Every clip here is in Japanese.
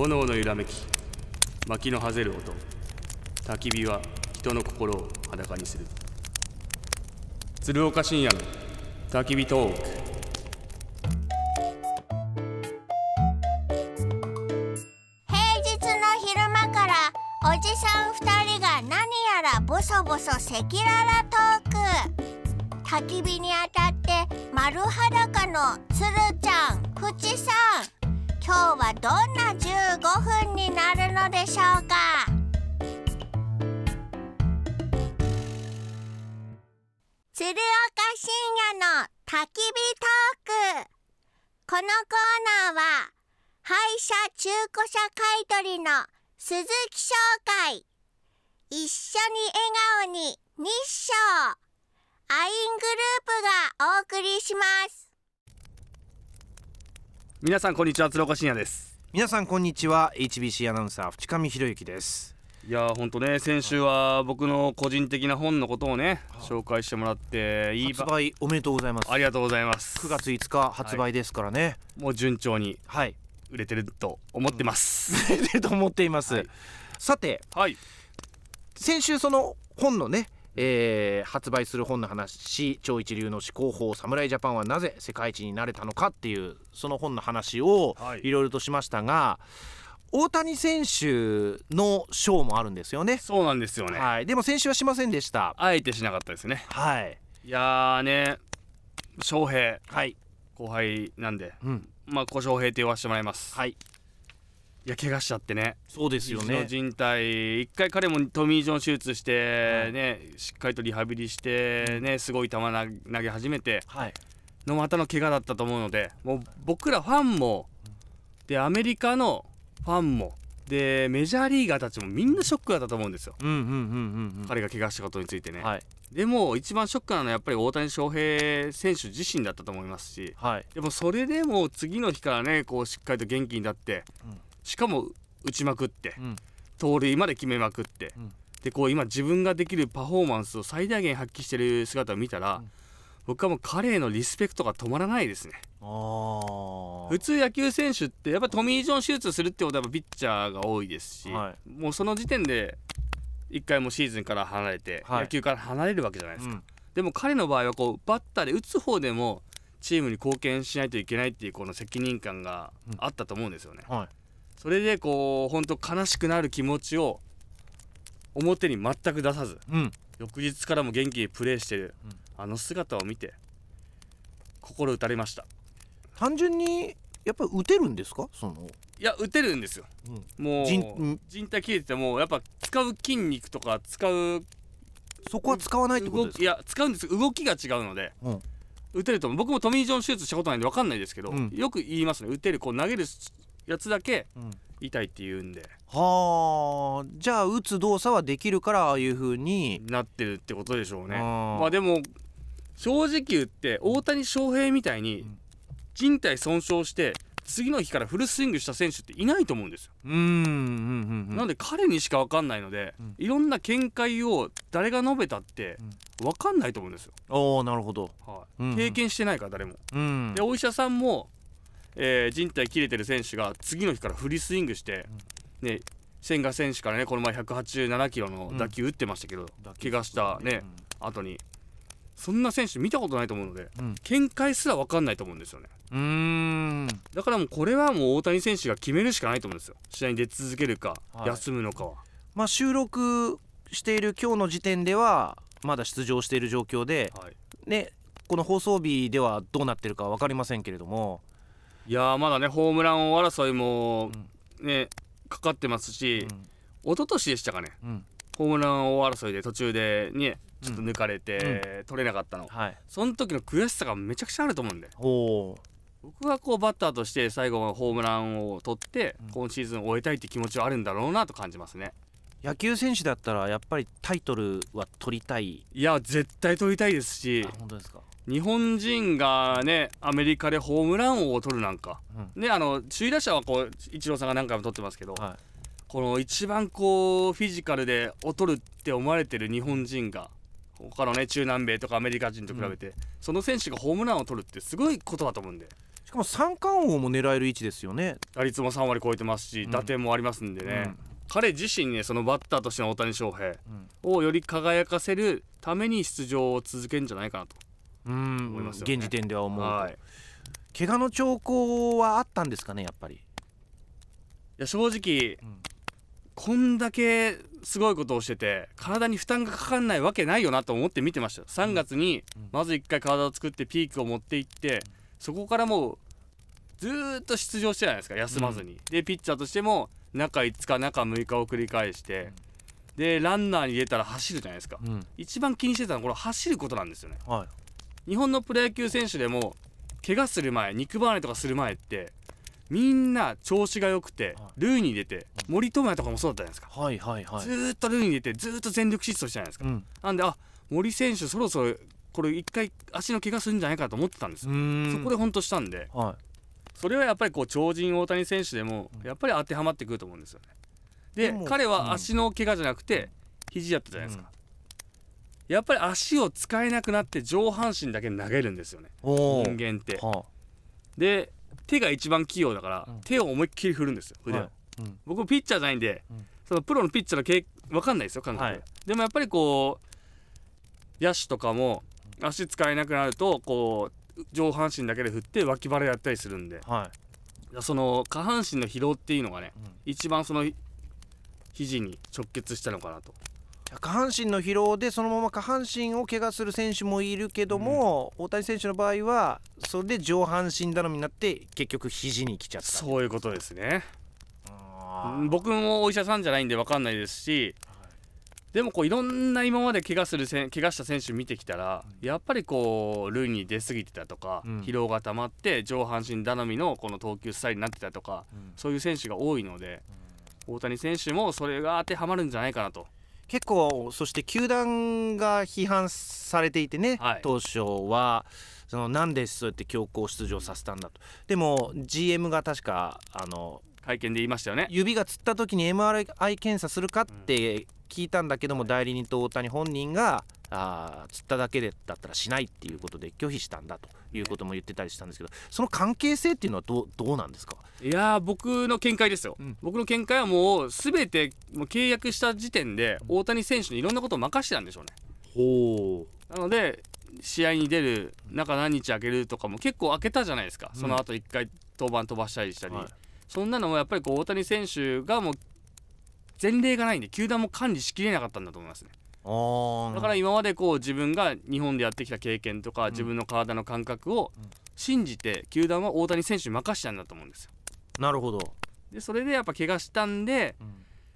炎の揺らめき薪のはぜる音。焚き火は人の心を裸にする。鶴岡深夜の焚き火トーク。平日の昼間からおじさん2人が何やらボソボソ赤裸々トーク。焚き火に当たって丸裸のつるちゃんふちさん。今日はどんな15分になるのでしょうか？鶴岡深夜の焚き火トーク。このコーナーは廃車中古車買取の鈴木商会。一緒に笑顔に日照。アイングループがお送りします。皆さんこんにちは鶴岡深夜です。皆さんこんにちは HBC アナウンサー淵上博之です。いやーほんとね先週は僕の個人的な本のことをね紹介してもらっていい発ば売おめでとうございます。ありがとうございます。9月5日発売ですからね。もう順調にはい、売れてると思ってます、でと思っています、はい。さてはい。先週その本のねえー発売する本の話超一流の思考法侍ジャパンはなぜ世界一になれたのかっていうその本の話をはい。いろいろとしましたが大谷選手の賞もあるんですよね。そうなんですよね、はい。でも先週はしませんでした。あえてしなかったですね。はい。いやーね翔平。はい。後輩なんで。うん。まあ小翔平って言わせてもらいます。はいいや怪我しちゃってね。そうですよね。肘の靭帯一回彼もトミー・ジョン手術してね、しっかりとリハビリしてねすごい球投げ始めてはい。のまたの怪我だったと思うのでもう僕らファンもでアメリカのファンもでメジャーリーガーたちもみんなショックだったと思うんですよ、うんうんうんうんうん。彼が怪我したことについてね、はい。でも一番ショックなのはやっぱり大谷翔平選手自身だったと思いますしはい。でもそれでも次の日からねこうしっかりと元気になって、うんしかも打ちまくってうん。盗塁まで決めまくって、うん。でこう今自分ができるパフォーマンスを最大限発揮してる姿を見たら、うん。僕はもう彼へのリスペクトが止まらないですね。普通野球選手ってやっぱトミー・ジョン手術するってことはやっぱピッチャーが多いですし、はもうその時点で一回もうシーズンから離れて、はい。野球から離れるわけじゃないですか、うん。でも彼の場合はこうバッターで打つ方でもチームに貢献しないといけないっていうこの責任感があったと思うんですよね、はいそれでこう本当悲しくなる気持ちを表に全く出さずうん。翌日からも元気にプレーしてる、うん。あの姿を見て心打たれました。単純にやっぱり打てるんですか？その。いや打てるんですよ。もう人人体切れててもやっぱ使う筋肉とか使うそこは使わないってことですか？いや使うんです動きが違うのでうん。打てると思う。僕もトミー・ジョン手術したことないんで分かんないですけど、うん。よく言いますね。打てるこう投げるやつだけうん。痛いって言うんで。はあ。じゃあ打つ動作はできるからああいう風に。なってるってことでしょうね。まあでも正直言って大谷翔平みたいにうん。人体損傷して次の日からフルスイングした選手っていないと思うんですよ、うんうんうんうん。なんで彼にしか分かんないので、うん。いろんな見解を誰が述べたって分かんないと思うんですよ、おおなるほど。はい。うんうん。経験してないから誰も。うん。でお医者さんも、えー人体切れてる選手が次の日からフリスイングして、ね千賀選手からねこの前187キロの打球打ってましたけど、怪我したね、後に。そんな選手見たことないと思うのでうん。見解すら分かんないと思うんですよね。うーん。だからもうこれはもう大谷選手が決めるしかないと思うんですよ。試合に出続けるか、はい。休むのかは。まあ収録している今日の時点ではまだ出場している状況ではい。ねこの放送日ではどうなってるか分かりませんけれどもいやーまだねホームラン王争いもね、かかってますし、一昨年でしたかね。うん。うんホームラン王争いで途中でねちょっと抜かれて、取れなかったの。はい。その時の悔しさがめちゃくちゃあると思うんで僕はこうバッターとして最後はホームランを取って、うん。今シーズンを終えたいって気持ちはあるんだろうなと感じますね。野球選手だったらやっぱりタイトルは取りたい。いや絶対取りたいですしあ本当ですか？日本人がねアメリカでホームラン王を取るなんか。うん。ねあの首位打者はこうイチローさんが何回も取ってますけど、はこの一番こうフィジカルで劣るって思われてる日本人が他のね中南米とかアメリカ人と比べて、その選手がホームランを取るってすごいことだと思うんで。ししかも三冠王も狙える位置ですよね。打率も3割超えてますし、うん。打点もありますんでね、うん。彼自身ねそのバッターとしての大谷翔平うん。をより輝かせるために出場を続けるんじゃないかなと。うん思いますよね現時点では思うと、はい。怪我の兆候はあったんですかねやっぱり、いや正直うん。こんだけすごいことをしてて体に負担がかかんないわけないよなと思って見てましたよ。3月にうん。まず1回体を作ってピークを持っていってそこからもうずーっと出場してないですか休まずに、でピッチャーとしても中5日中6日を繰り返して、でランナーに出たら走るじゃないですか。うん。一番気にしてたのはこれ走ることなんですよね。はい日本のプロ野球選手でも怪我する前肉離れとかする前ってみんな調子が良くてはい。塁に出て森友哉とかもそうだったじゃないですか。はいはいはい。ずーっと塁に出てずーっと全力疾走したじゃないですか。うん。なんであ森選手そろそろこれ一回足の怪我するんじゃないかと思ってたんですそこで本当したんで。はそれはやっぱりこう超人大谷選手でもやっぱり当てはまってくると思うんですよね。で彼うん。は足の怪我じゃなくて肘だったじゃないですか、やっぱり足を使えなくなって上半身だけ投げるんですよね。人間って。はで手が一番器用だから、うん。手を思いっきり振るんですよ腕を、はいうん。僕もピッチャーじゃないんで、うん。そのプロのピッチャーの経分かんないですよ感覚、はい。でもやっぱりこう野手とかも足使えなくなるとこう上半身だけで振って脇腹やったりするんで。はい。その下半身の疲労っていうのがねうん。一番その肘に直結したのかなと下半身の疲労でそのまま下半身を怪我する選手もいるけども、大谷選手の場合はそれで上半身頼みになって結局肘に来ちゃった。そういうことですね。僕もお医者さんじゃないんで分かんないですしでもこういろんな今まで怪我する怪我した選手見てきたらやっぱりこう塁に出過ぎてたとか、うん。疲労が溜まって上半身頼みのこの投球スタイルになってたとかうん。そういう選手が多いので大谷選手もそれが当てはまるんじゃないかなと結構そして球団が批判されていてね、はい。当初はそのなんでそうやって強行出場させたんだと。でも GM が確かあの会見で言いましたよね。指がつった時に MRI 検査するかって聞いたんだけども、代理人と大谷本人があーつっただけでだったらしないっていうことで拒否したんだということも言ってたりしたんですけどその関係性っていうのはどうどうなんですか？いやー僕の見解ですよ、うん。僕の見解はもう全てもう契約した時点で大谷選手にいろんなことを任してたんでしょうね。ほなので試合に出る中何日空けるとかも結構空けたじゃないですか、うん。その後1回登板飛ばしたりしたり、はい。そんなのもやっぱりこう大谷選手がもう前例がないんで球団も管理しきれなかったんだと思いますね。あだから今までこう自分が日本でやってきた経験とか、自分の体の感覚をうん。信じて球団は大谷選手に任せたんだと思うんですよ。なるほど、でそれでやっぱ怪我したんで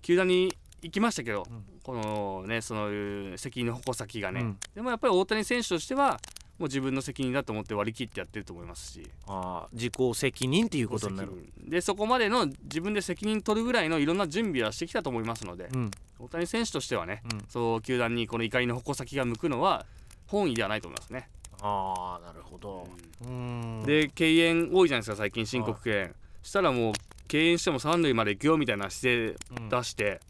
球団に行きましたけど、うん。このねその責任の矛先がね、うん。でもやっぱり大谷選手としてはもう自分の責任だと思って割り切ってやってると思いますし。あー自己責任っていうことになる。でそこまでの自分で責任取るぐらいのいろんな準備はしてきたと思いますので、うん。大谷選手としてはね、うん。そう球団にこの怒りの矛先が向くのは本意ではないと思いますね、ああなるほど。うん。で敬遠多いじゃないですか最近申告敬遠。したらもう敬遠しても三塁まで行くよみたいな姿勢うん出して、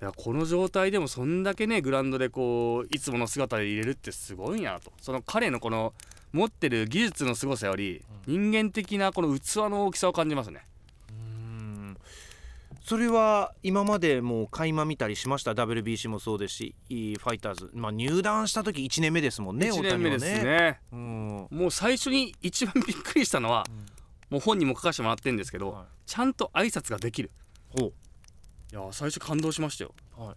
いやこの状態でもそんだけねグラウンドでこういつもの姿で入れるってすごいなと。その彼のこの持ってる技術の凄さより人間的なこの器の大きさを感じますね。うん。それは今までもう垣間見たりしました？WBC もそうですしファイターズ、まあ、入団した時1年目ですもんね1年目ですね。うん。もう最初に一番びっくりしたのは、もう本人も書かせてもらってるんですけど、はい。ちゃんと挨拶ができる。ほいや最初感動しましたよ。うはい。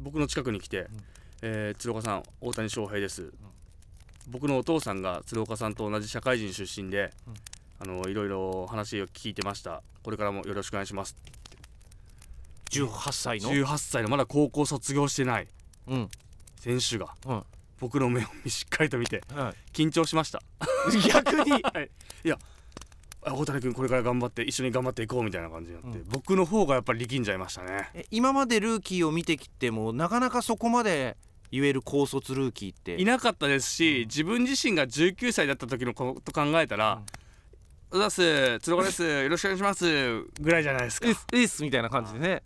僕の近くに来て「えー鶴岡さん大谷翔平です」僕のお父さんが鶴岡さんと同じ社会人出身で、うん。あのいろいろ話を聞いてました。これからもよろしくお願いします。18歳の？18歳の。まだ高校卒業してない。うん。選手が。うん。僕の目をしっかりと見ては緊張しました。い、逆に？はい、いやあ大谷君これから頑張って一緒に頑張っていこうみたいな感じになって、うん。僕の方がやっぱり力んじゃいましたね。え今までルーキーを見てきてもなかなかそこまで言える高卒ルーキーって？いなかったですし、自分自身が19歳だった時のこと考えたら「うざっす鶴岡ですよろしくお願いします」ぐらいじゃないですか。エスエスみたいな感じでね。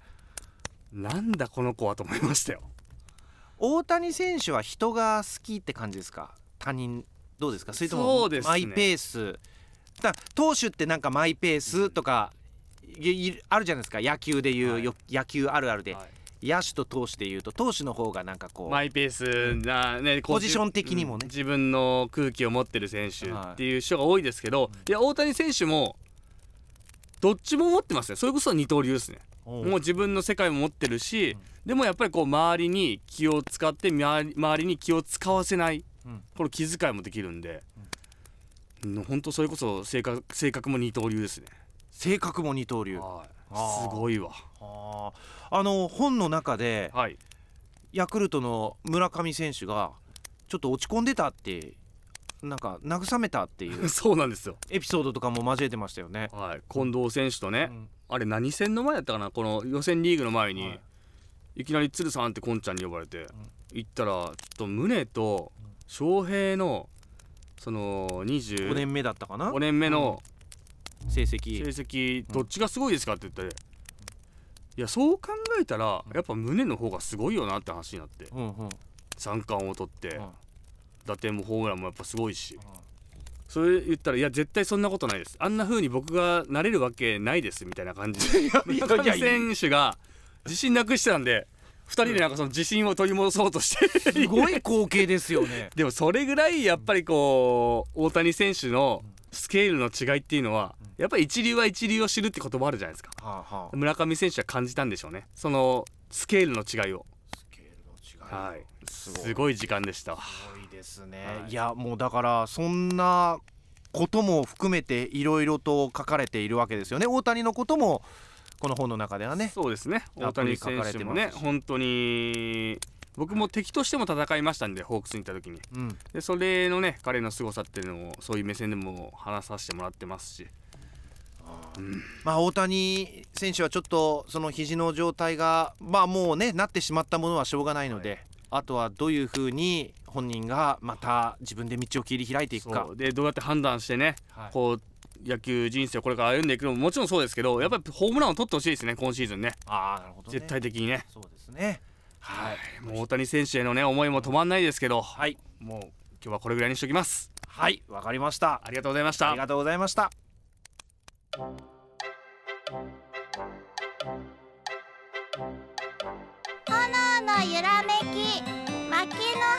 なんだこの子はと思いましたよ。大谷選手は人が好きって感じですか？他人どうですか？それともマイペースだ投手ってなんかマイペースとかいいあるじゃないですか。野球でいう、はい。よ野球あるあるで、はい。野手と投手でいうと投手の方がなんかこう、マイペースなねポジション的にもね。うん自分の空気を持ってる選手はいっていう人が多いですけど、い。や大谷選手もどっちも持ってますねそれこそ二刀流ですね。もう自分の世界も持ってるし、でもやっぱりこう周りに気を使って周りに気を使わせない、うん。この気遣いもできるんで、うん、本当それこそ性格性格も二刀流ですね、性格も二刀流。はい。すごいわ。あー。あの本の中ではい。ヤクルトの村上選手がちょっと落ち込んでたってなんか慰めたっていう そうなんですよ、エピソードとかも交えてましたよね。はい、近藤選手とね、うん。あれ何戦の前だったかな？この予選リーグの前に、はい。い、きなり鶴さんってこんちゃんに呼ばれて、行ったらちょっと宗と翔平のその5 25年目だったかな？年目の成成績。績どっちがすごいですかって言って、いやそう考えたらやっぱ宗の方がすごいよなって話になって。うんうん。三冠を取って。うん。打点もホームランもやっぱすごいし。それ言ったらいや絶対そんなことないです。あんな風に僕がなれるわけないですみたいな感じで。い 上いや選手が自信なくしてたんで2人でなんかその自信を取り戻そうとして。すごい光景ですよね。でもそれぐらいやっぱりこう大谷選手のスケールの違いっていうのはやっぱり一流は一流を知るって言葉あるじゃないですか。はあはあ、村上選手は感じたんでしょうね。そのスケールの違いを。スケールの違いはい。すごい時間でした。すごいですね、はい。い、やもうだからそんなことも含めていろいろと書かれているわけですよね。大谷のこともこの本の中ではね。そうですね。ア大谷選手もね本当に僕も敵としても戦いましたんでホークスに行った時に。うん。でそれのね彼の凄さっていうのをそういう目線でも話させてもらってますし。まあ大谷選手はちょっとその肘の状態がまあもうねなってしまったものはしょうがないので、あとはどういうふうに本人がまた自分で道を切り開いていくか。でどうやって判断してねはい。こう野球人生をこれから歩んでいくのももちろんそうですけどやっぱりホームランを取ってほしいですね今シーズンね。ああなるほど、ね、絶対的にね。そうですね。はい。もう大谷選手へのね思いも止まんないですけどはい。もう今日はこれぐらいにしときます。はい。わかりました。ありがとうございました。ありがとうございました。炎の揺らめき薪の